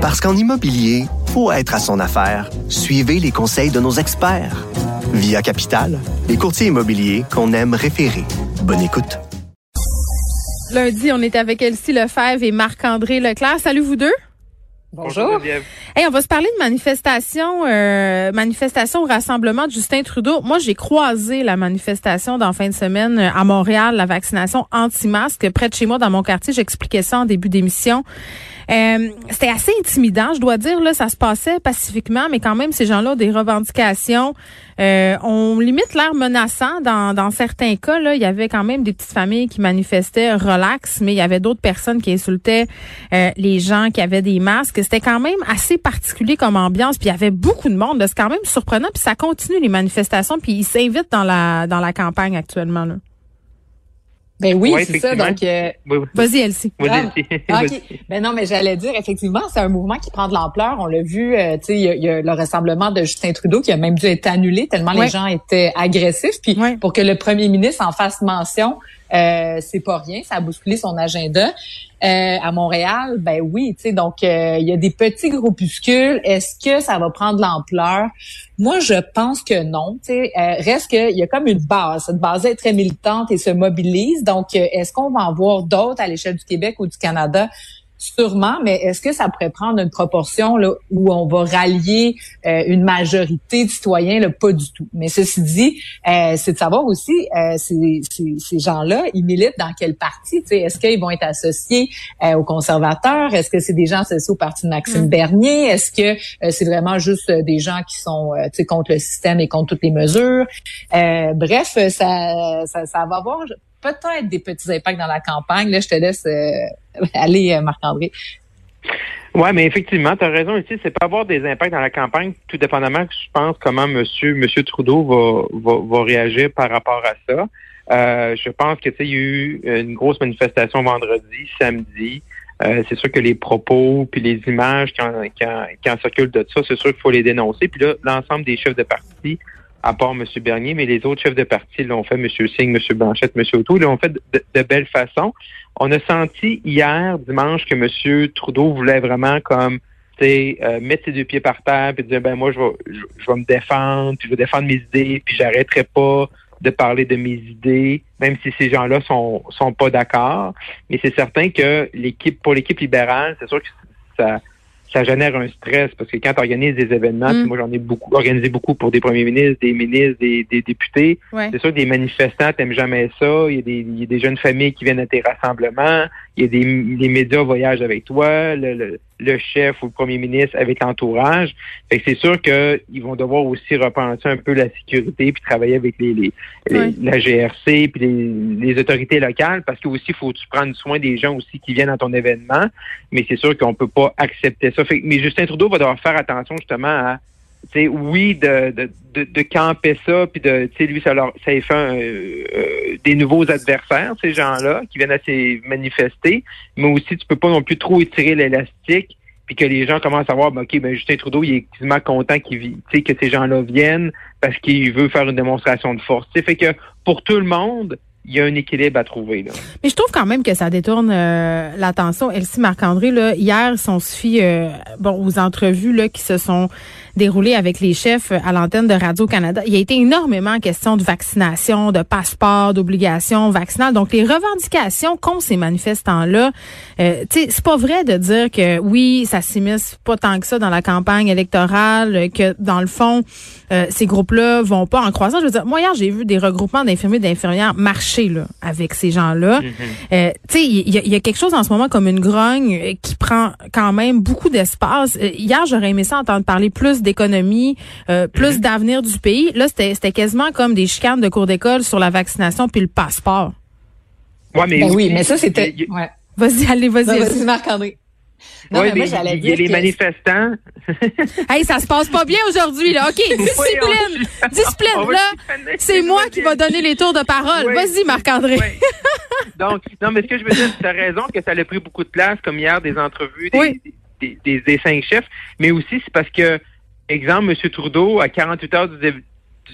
Parce qu'en immobilier, faut être à son affaire. Suivez les conseils de nos experts. Via Capital, les courtiers immobiliers qu'on aime référer. Bonne écoute. Lundi, on est avec Elsie Lefebvre et Marc-André Leclerc. Salut vous deux. Bonjour. Hey, on va se parler de manifestation, euh, manifestation au rassemblement de Justin Trudeau. Moi, j'ai croisé la manifestation dans fin de semaine euh, à Montréal, la vaccination anti-masque près de chez moi dans mon quartier. J'expliquais ça en début d'émission. Euh, c'était assez intimidant, je dois dire. Là, ça se passait pacifiquement, mais quand même, ces gens-là ont des revendications. Euh, on limite l'air menaçant dans, certains cas. Il y avait quand même des petites familles qui manifestaient relax, mais il y avait d'autres personnes qui insultaient euh, les gens qui avaient des masques. C'était quand même assez particulier comme ambiance. Puis il y avait beaucoup de monde. C'est quand même surprenant. Puis ça continue les manifestations. Puis ils s'invitent dans la dans la campagne actuellement. Ben oui, c'est ça. Donc, euh, vas-y, Elsie. Ah, Ben non, mais j'allais dire effectivement, c'est un mouvement qui prend de l'ampleur. On l'a vu, euh, tu sais, il y, a le rassemblement de Justin Trudeau qui a même dû être annulé tellement les gens étaient agressifs. Puis pour que le premier ministre en fasse mention, euh, c'est pas rien, ça a bousculé son agenda. Euh, à Montréal, ben oui, tu sais, donc euh, il y a des petits groupuscules. Est-ce que ça va prendre l'ampleur? Moi, je pense que non. Tu sais, reste qu'il y a comme une base. Cette base est très militante et se mobilise. Donc, est-ce qu'on va en voir d'autres à l'échelle du Québec ou du Canada? Sûrement, mais est-ce que ça pourrait prendre une proportion là, où on va rallier euh, une majorité de citoyens? Là, pas du tout. Mais ceci dit, euh, c'est de savoir aussi, euh, ces, ces, gens-là, ils militent dans quel parti? Est-ce qu'ils vont être associés aux conservateurs? Est-ce que c'est des gens associés au parti de Maxime mm. Bernier? Est-ce que c'est vraiment juste des gens qui sont contre le système et contre toutes les mesures? bref, ça, ça, ça va avoir peut-être des petits impacts dans la campagne. Là, je te laisse euh, aller, euh, Marc-André. Oui, mais effectivement, tu as raison ici, c'est pas avoir des impacts dans la campagne, tout dépendamment, je pense, comment Monsieur, Monsieur Trudeau va, va, réagir par rapport à ça. Euh, je pense que il y a eu une grosse manifestation vendredi, samedi. c'est sûr que les propos puis les images qui en, qui en circulent de ça, c'est sûr qu'il faut les dénoncer. Puis là, l'ensemble des chefs de parti à part M. Bernier, mais les autres chefs de parti l'ont fait, M. Singh, M. Blanchette, M. Auto, l'ont fait de, de, belle façon. On a senti hier, dimanche, que M. Trudeau voulait vraiment comme euh, mettre ses deux pieds par terre et dire ben moi je vais je, vais me défendre, puis je vais défendre mes idées, puis j'arrêterai pas de parler de mes idées, même si ces gens-là sont sont pas d'accord. Mais c'est certain que l'équipe pour l'équipe libérale, c'est sûr que ça ça génère un stress parce que quand tu organises des événements, mm. moi j'en ai beaucoup organisé beaucoup pour des premiers ministres, des ministres, des, députés. C'est sûr que des manifestants t'aiment jamais ça. Il y, a des, il y, a des, jeunes familles qui viennent à tes rassemblements. Il y a des, les médias voyagent avec toi, le, le, chef ou le premier ministre avec l'entourage. Fait que c'est sûr qu'ils vont devoir aussi repenser un peu la sécurité puis travailler avec les, les, la GRC puis les, les, autorités locales parce que aussi faut tu prendre soin des gens aussi qui viennent à ton événement. Mais c'est sûr qu'on peut pas accepter ça. Fait, mais Justin Trudeau va devoir faire attention justement à oui, de, de, de, camper ça, puis de, tu lui, ça, leur, ça fait euh, euh, des nouveaux adversaires, ces gens-là, qui viennent à se manifester, mais aussi, tu peux pas non plus trop étirer l'élastique, puis que les gens commencent à voir, ben, OK, ben, Justin Trudeau, il est quasiment content qu'il que ces gens-là viennent parce qu'il veut faire une démonstration de force. sais fait que pour tout le monde, il y a un équilibre à trouver. Là. Mais je trouve quand même que ça détourne euh, l'attention. Elsie Marc-André, là, hier, son suffit euh, bon, aux entrevues là, qui se sont déroulées avec les chefs à l'antenne de Radio-Canada, il y a été énormément question de vaccination, de passeport, d'obligation vaccinale. Donc, les revendications qu'ont ces manifestants-là, euh, c'est pas vrai de dire que oui, ça s'immisce pas tant que ça dans la campagne électorale, que dans le fond, euh, ces groupes-là vont pas en croissance. Je veux dire, moi, hier, j'ai vu des regroupements d'infirmiers et d'infirmières marcher avec ces gens-là. Mm-hmm. Euh, tu sais, il y, a quelque chose en ce moment comme une grogne qui prend quand même beaucoup d'espace. Euh, hier, j'aurais aimé ça entendre parler plus d'économie, plus mm-hmm. d'avenir du pays. Là, c'était quasiment comme des chicanes de cours d'école sur la vaccination puis le passeport. Ouais, mais ben oui, mais ça c'était. Ouais. Vas-y, allez, vas-y. Vas-y, Marc-André. Non, mais moi, j'allais dire. Il y a les manifestants. hey, ça se passe pas bien aujourd'hui, là. OK, discipline. discipline, là. C'est moi qui va donner les tours de parole. Vas-y, Marc-André. Donc, non, mais ce que je veux dire, tu as raison que ça a pris beaucoup de place, comme hier, des entrevues des, des, des, cinq chefs, mais aussi c'est parce que, exemple, M. Trudeau, à 48 heures du,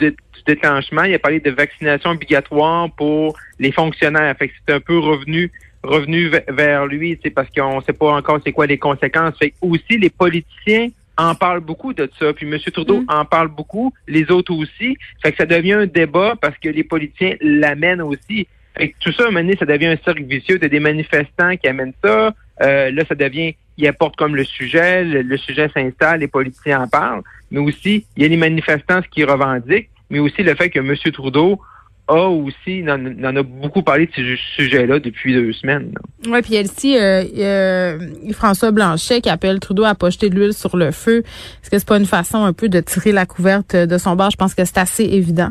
du, déclenchement, il a parlé de vaccination obligatoire pour les fonctionnaires. Fait que c'est un peu revenu revenus vers lui, c'est parce qu'on sait pas encore c'est quoi les conséquences. Fait aussi les politiciens en parlent beaucoup de ça, puis M. Trudeau mm. en parle beaucoup, les autres aussi. Fait que ça devient un débat parce que les politiciens l'amènent aussi. Fait que tout ça, à un moment donné, ça devient un cercle vicieux. T'as des manifestants qui amènent ça. Euh, là, ça devient, ils apportent comme le sujet, le, sujet s'installe, les politiciens en parlent. Mais aussi, il y a les manifestants qui revendiquent, mais aussi le fait que M. Trudeau a aussi, en, en a beaucoup parlé de ce sujet-là depuis deux semaines. Oui, puis Elsie, euh, euh, François Blanchet qui appelle Trudeau à pas de l'huile sur le feu. Est-ce que c'est pas une façon un peu de tirer la couverte de son bar? Je pense que c'est assez évident.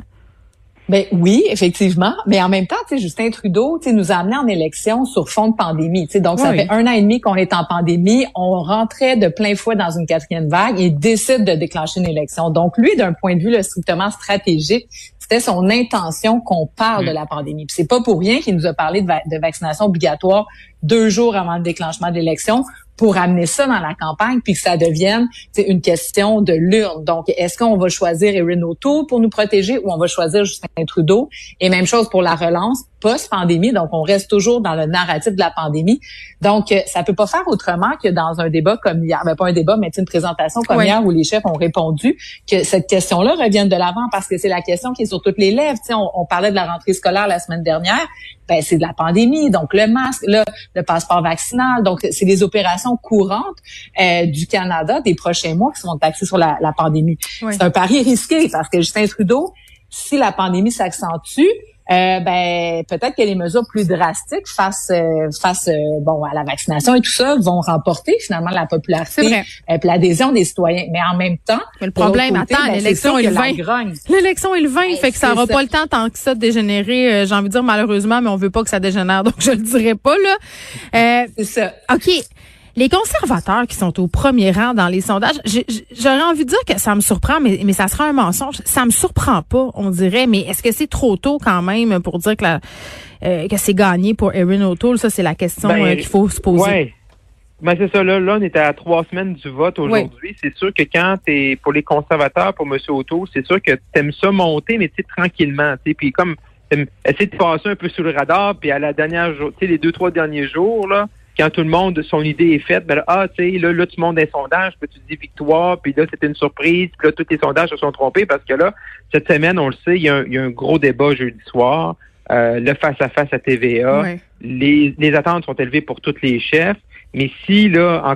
Ben oui, effectivement, mais en même temps, tu sais, Justin Trudeau, tu sais, nous a amené en élection sur fond de pandémie. Tu sais, donc ça fait un an et demi qu'on est en pandémie, on rentrait de plein fouet dans une quatrième vague et décide de déclencher une élection. Donc lui, d'un point de vue là, strictement stratégique, c'était son intention qu'on parle de la pandémie. Puis c'est pas pour rien qu'il nous a parlé de, de vaccination obligatoire deux jours avant le déclenchement de l'élection pour amener ça dans la campagne puis que ça devienne une question de l'urne. Donc, est-ce qu'on va choisir Erin O'Toole pour nous protéger ou on va choisir Justin Trudeau? Et même chose pour la relance post-pandémie. Donc, on reste toujours dans le narratif de la pandémie. Donc, euh, ça peut pas faire autrement que dans un débat comme hier, ben, pas un débat, mais une présentation comme hier où les chefs ont répondu que cette question-là revienne de l'avant parce que c'est la question qui est sur toutes les lèvres. On, on parlait de la rentrée scolaire la semaine dernière. Ben, c'est de la pandémie. Donc, le masque, le, le passeport vaccinal. Donc, c'est des opérations courantes euh, du Canada des prochains mois qui seront axées sur la, pandémie. C'est un pari risqué parce que Justin Trudeau, si la pandémie s'accentue, euh, ben peut-être que les mesures plus drastiques face euh, face bon à la vaccination et tout ça vont remporter finalement la popularité et l'adhésion des citoyens. Mais en même temps, le problème, attends, ben, l'élection est le 20. L'élection est le 20, fait que ça n'aura pas le temps tant que ça de dégénérer. J'ai envie de dire malheureusement, mais on veut pas que ça dégénère, donc je le dirai pas là. C'est ça. Ok. Les conservateurs qui sont au premier rang dans les sondages, j'aurais envie de dire que ça me surprend, mais, mais ça sera un mensonge. Ça me surprend pas, on dirait. Mais est-ce que c'est trop tôt quand même pour dire que, euh, que c'est gagné pour Erin O'Toole? Ça, c'est la question ben, euh, qu'il faut se poser. Ouais. Ben c'est ça, là, là, on est à trois semaines du vote aujourd'hui. C'est sûr que quand t'es pour les conservateurs, pour M. O'Toole, c'est sûr que t'aimes ça monter, mais tu tranquillement. Puis comme essayer de passer un peu sous le radar, puis à la dernière jour, tu sais, les deux, trois derniers jours, là, quand tout le monde, son idée est faite, ben là, ah, tu sais, là, là, tu montes des sondages, puis tu dis victoire, puis là, c'était une surprise, puis là, tous les sondages se sont trompés parce que là, cette semaine, on le sait, il y a un, gros débat jeudi soir, euh, le face-à-face -à, TVA. Les, les attentes sont élevées pour tous les chefs. Mais si là,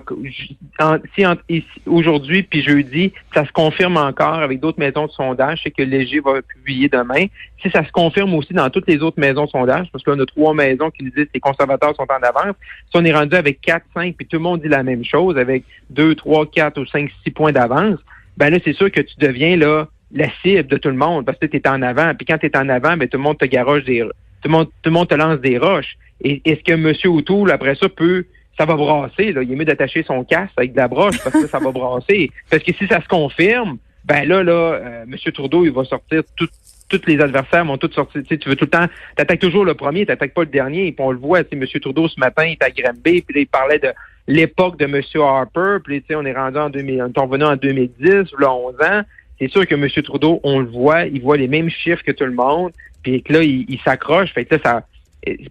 en, si aujourd'hui puis jeudi, ça se confirme encore avec d'autres maisons de sondage, c'est que Léger va publier demain. Si ça se confirme aussi dans toutes les autres maisons de sondage, parce qu'on a trois maisons qui nous disent que les conservateurs sont en avance, si on est rendu avec quatre, cinq, puis tout le monde dit la même chose, avec deux, trois, quatre ou cinq, six points d'avance, ben là, c'est sûr que tu deviens là la cible de tout le monde parce que tu es en avant. Puis quand tu es en avant, ben tout le monde te garoche des tout le monde, tout le monde te lance des roches. Et est-ce que M. O'Toole, après ça, peut ça va brasser. Là. Il est mieux d'attacher son casque avec de la broche parce que ça va brasser. Parce que si ça se confirme, ben là, là, euh, M. Trudeau, il va sortir tout, tous les adversaires vont tous sortir. Tu, veux tout le temps, t'attaques toujours le premier, t'attaques pas le dernier. Puis on le voit, tu M. Trudeau ce matin, il est à Granby, puis là, il parlait de l'époque de M. Harper, puis tu on est rendu en 2000, on est revenu en 2010, là, 11 ans. C'est sûr que M. Trudeau, on le voit, il voit les mêmes chiffres que tout le monde, puis là, il, s'accroche. Fait que ça,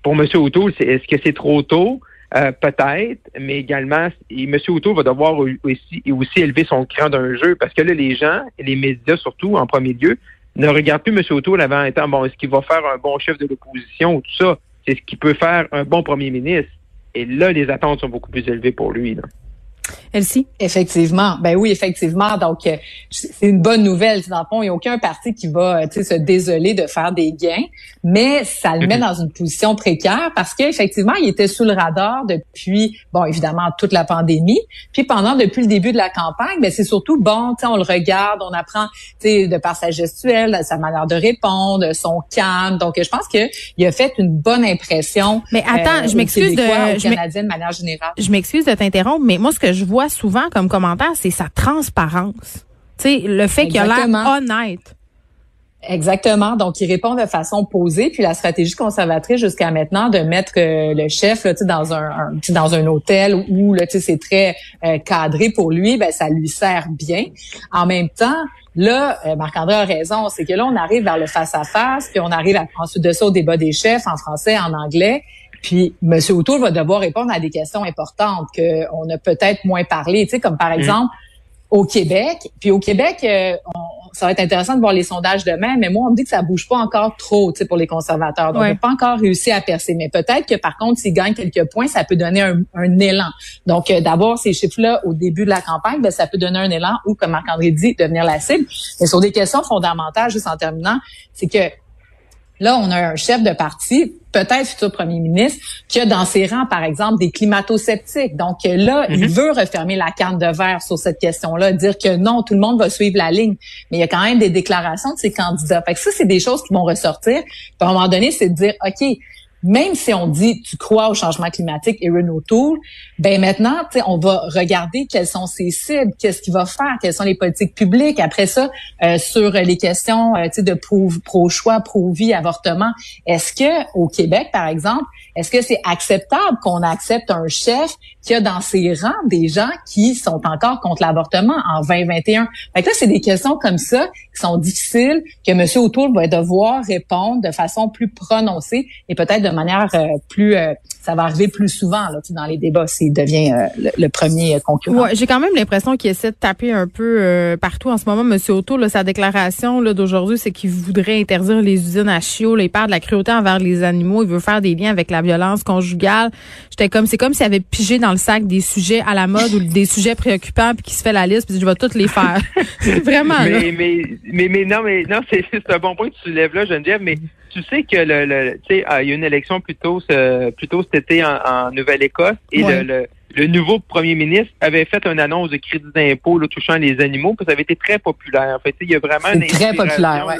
pour M. O'Toole, est-ce que c'est trop tôt? Euh, peut-être, mais également, et M. O'Toole va devoir aussi, aussi élever son cran d'un jeu parce que là, les gens, les médias surtout, en premier lieu, ne regardent plus M. O'Toole avant étant, bon, est-ce qu'il va faire un bon chef de l'opposition ou tout ça? C'est ce qui peut faire un bon premier ministre. Et là, les attentes sont beaucoup plus élevées pour lui. Là. Elsie? Effectivement. Ben oui, effectivement. Donc, euh, c'est une bonne nouvelle. Dans le fond, il n'y a aucun parti qui va euh, se désoler de faire des gains, mais ça le met mhm. dans une position précaire parce qu'effectivement, il était sous le radar depuis, bon, évidemment, toute la pandémie. Puis pendant, depuis le début de la campagne, ben c'est surtout, bon, on le regarde, on apprend de par sa gestuelle, sa manière de répondre, son calme. Donc, je pense qu'il a fait une bonne impression. Mais attends, je m'excuse de... Je manière générale. Je m'excuse de t'interrompre, mais moi, ce que je vois souvent comme commentaire, c'est sa transparence. Tu sais, le fait qu'il a l'air honnête. Exactement. Donc, il répond de façon posée. Puis la stratégie conservatrice jusqu'à maintenant de mettre euh, le chef là, dans un, un dans un hôtel où là, c'est très euh, cadré pour lui, ben ça lui sert bien. En même temps, là, euh, Marc-André a raison, c'est que là, on arrive vers le face-à-face, puis on arrive à, ensuite de ça au débat des chefs en français, en anglais. Puis M. O'Toole va devoir répondre à des questions importantes qu'on a peut-être moins parlé, tu sais, comme par mm. exemple au Québec. Puis au Québec, euh, ça va être intéressant de voir les sondages demain, mais moi, on me dit que ça bouge pas encore trop pour les conservateurs. Donc, on n'a pas encore réussi à percer. Mais peut-être que, par contre, s'ils gagnent quelques points, ça peut donner un, élan. Donc, euh, d'abord, ces chiffres-là, au début de la campagne, ben, ça peut donner un élan ou, comme Marc-André dit, devenir la cible. Mais sur des questions fondamentales, juste en terminant, c'est que Là, on a un chef de parti, peut-être futur premier ministre, qui a dans ses rangs, par exemple, des climato-sceptiques. Donc là, il mhm. veut refermer la carte de verre sur cette question-là, dire que non, tout le monde va suivre la ligne. Mais il y a quand même des déclarations de ces candidats. Fait que ça, c'est des choses qui vont ressortir. Puis à un moment donné, c'est de dire, OK, même si on dit tu crois au changement climatique Renault Tool, ben maintenant, on va regarder quelles sont ses cibles, qu'est-ce qu'il va faire, quelles sont les politiques publiques. Après ça, euh, sur les questions euh, de pro-choix, pro-vie, avortement, est-ce que au Québec, par exemple, est-ce que c'est acceptable qu'on accepte un chef qui a dans ses rangs des gens qui sont encore contre l'avortement en 2021? Fait que c'est des questions comme ça qui sont difficiles, que M. O'Toole va devoir répondre de façon plus prononcée et peut-être manière euh, plus euh, ça va arriver plus souvent là, dans les débats s'il devient euh, le, premier concurrent. Ouais, j'ai quand même l'impression qu'il essaie de taper un peu partout en ce moment. Monsieur Auto, là, sa déclaration là, d'aujourd'hui, c'est qu'il voudrait interdire les usines à chiots. Là, il parle de la cruauté envers les animaux. Il veut faire des liens avec la violence conjugale. J'étais comme, c'est comme s'il avait pigé dans le sac des sujets à la mode ou des sujets préoccupants puis qu'il se fait la liste puis je vais toutes les faire. Vraiment. Mais, mais, mais, mais, non, mais non, c'est un bon point que tu lèves là, Geneviève, mais tu sais que le, le tu sais, ah, il y a une élection plutôt ce, plutôt cet été en, Nouvelle-Écosse et le, le, nouveau premier ministre avait fait une annonce de crédit d'impôt touchant les animaux, puis ça avait été très populaire. En fait, il y a vraiment une très populaire, ouais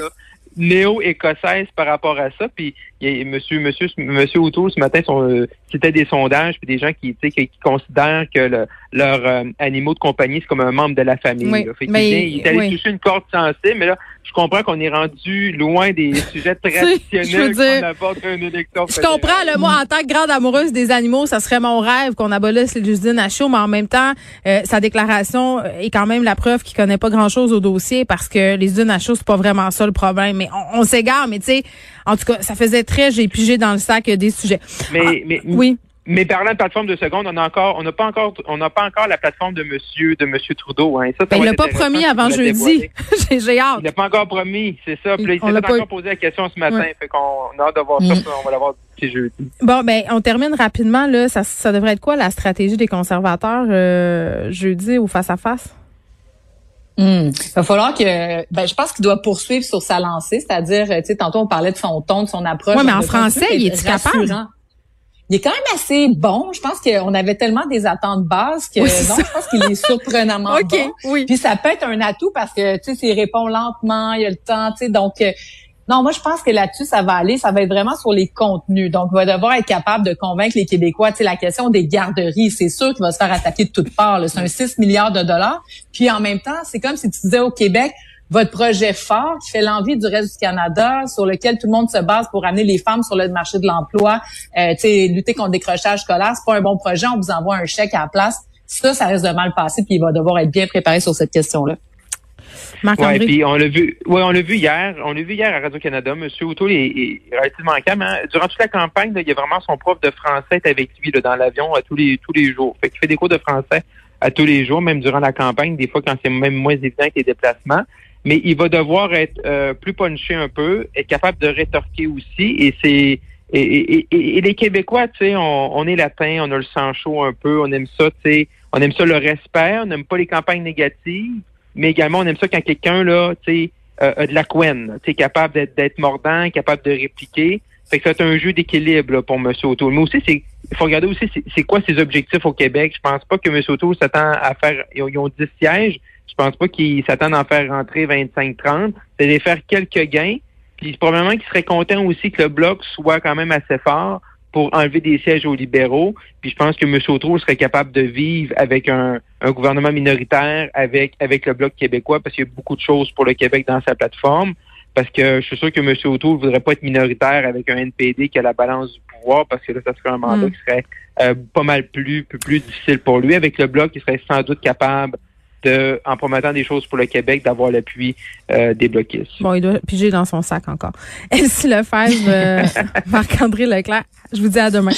néo-écossaise par rapport à ça. Puis il y a monsieur, monsieur, monsieur O'Toole ce matin, euh, c'était des sondages, puis des gens qui, qui considèrent que leurs euh, animaux de compagnie, c'est comme un membre de la famille. mais, il, est allé toucher une corde sensible, mais là, je comprends qu'on est rendu loin des sujets traditionnels qu'on aborde une élection. Je comprends, le moi, en tant que grande amoureuse des animaux, ça serait mon rêve qu'on abolisse les usines à chaud, mais en même temps, euh, sa déclaration est quand même la preuve qu'il connaît pas grand-chose au dossier parce que les usines à chaud, c'est pas vraiment ça le problème. Mais on, s'égare, mais tu sais, en tout cas, ça faisait très, j'ai pigé dans le sac des sujets. Mais, ah, mais oui. Mais parlant de plateforme de seconde, on a encore, on n'a pas encore, on n'a pas encore la plateforme de Monsieur, de Monsieur Trudeau. Hein. Ça, ben, il l'a pas promis avant jeudi. J'ai hâte. Il l'a pas encore promis, c'est ça. Puis il s'est encore posé la question ce matin. Fait qu'on a hâte de voir ça. Mm. On va l'avoir jeudi. Bon, ben, on termine rapidement là. Ça, ça devrait être quoi la stratégie des conservateurs euh, jeudi ou face à face? Hmm. Il va falloir que, ben, je pense qu'il doit poursuivre sur sa lancée, c'est-à-dire, tu sais, tantôt on parlait de son ton, de son approche. Oui, mais en français, il est capable? Il est quand même assez bon. Je pense qu'on avait tellement des attentes bases que non, je pense qu'il est surprenamment bon. Oui. Puis ça peut être un atout parce que tu sais, s'il répond lentement, il y a le temps, tu sais, donc euh, non, moi je pense que là-dessus ça va aller, ça va être vraiment sur les contenus. Donc, il va devoir être capable de convaincre les Québécois. Tu sais, la question des garderies, c'est sûr qu'il va se faire attaquer de toutes parts. C'est un 6 milliards de dollars. Puis en même temps, c'est comme si tu disais au Québec, votre projet fort qui fait l'envie du reste du Canada, sur lequel tout le monde se base pour amener les femmes sur le marché de l'emploi, euh, lutter contre le décrochage scolaire, c'est pas un bon projet, on vous envoie un chèque à la place. Ça, ça reste de mal passer, puis il va devoir être bien préparé sur cette question-là. Ouais, puis on l'a vu, ouais, on l'a vu hier, on l'a vu hier à Radio Canada. Monsieur O'Toole est, relativement calme. Hein. Durant toute la campagne, il y a vraiment son prof de français avec lui dans l'avion à tous les tous les jours. Fait qu'il fait des cours de français à tous les jours, même durant la campagne, des fois quand c'est même moins évident que les déplacements mais il va devoir être euh, plus punché un peu, être capable de rétorquer aussi. Et c'est et, les Québécois, tu sais, on, on, est latin, on a le sang chaud un peu, on aime ça, tu sais, on aime ça le respect, on n'aime pas les campagnes négatives, mais également on aime ça quand quelqu'un là, tu sais, euh, a de la couenne, tu sais, capable d'être mordant, capable de répliquer. Fait que c'est un jeu d'équilibre pour M. O'Toole. Mais aussi, c'est il faut regarder aussi c'est quoi ses objectifs au Québec. Je pense pas que M. O'Toole s'attend à faire. Ils ont 10 sièges. Je pense pas qu'ils s'attendent à en faire rentrer 25-30. C'est de faire quelques gains. Puis probablement qu'ils seraient contents aussi que le bloc soit quand même assez fort pour enlever des sièges aux libéraux. Puis je pense que M. O'Toole serait capable de vivre avec un, gouvernement minoritaire, avec, avec le bloc québécois, parce qu'il y a beaucoup de choses pour le Québec dans sa plateforme. Parce que je suis sûr que M. O'Toole voudrait pas être minoritaire avec un NPD qui a la balance du pouvoir, parce que là, ça serait un mandat mm. qui serait euh, pas mal plus, plus, plus difficile pour lui. Avec le bloc, il serait sans doute capable de, en promettant des choses pour le Québec, d'avoir l'appui euh, des bloquistes. Bon, il doit piger dans son sac encore. Elsie Lefebvre, euh, Marc-André Leclerc, je vous dis à demain.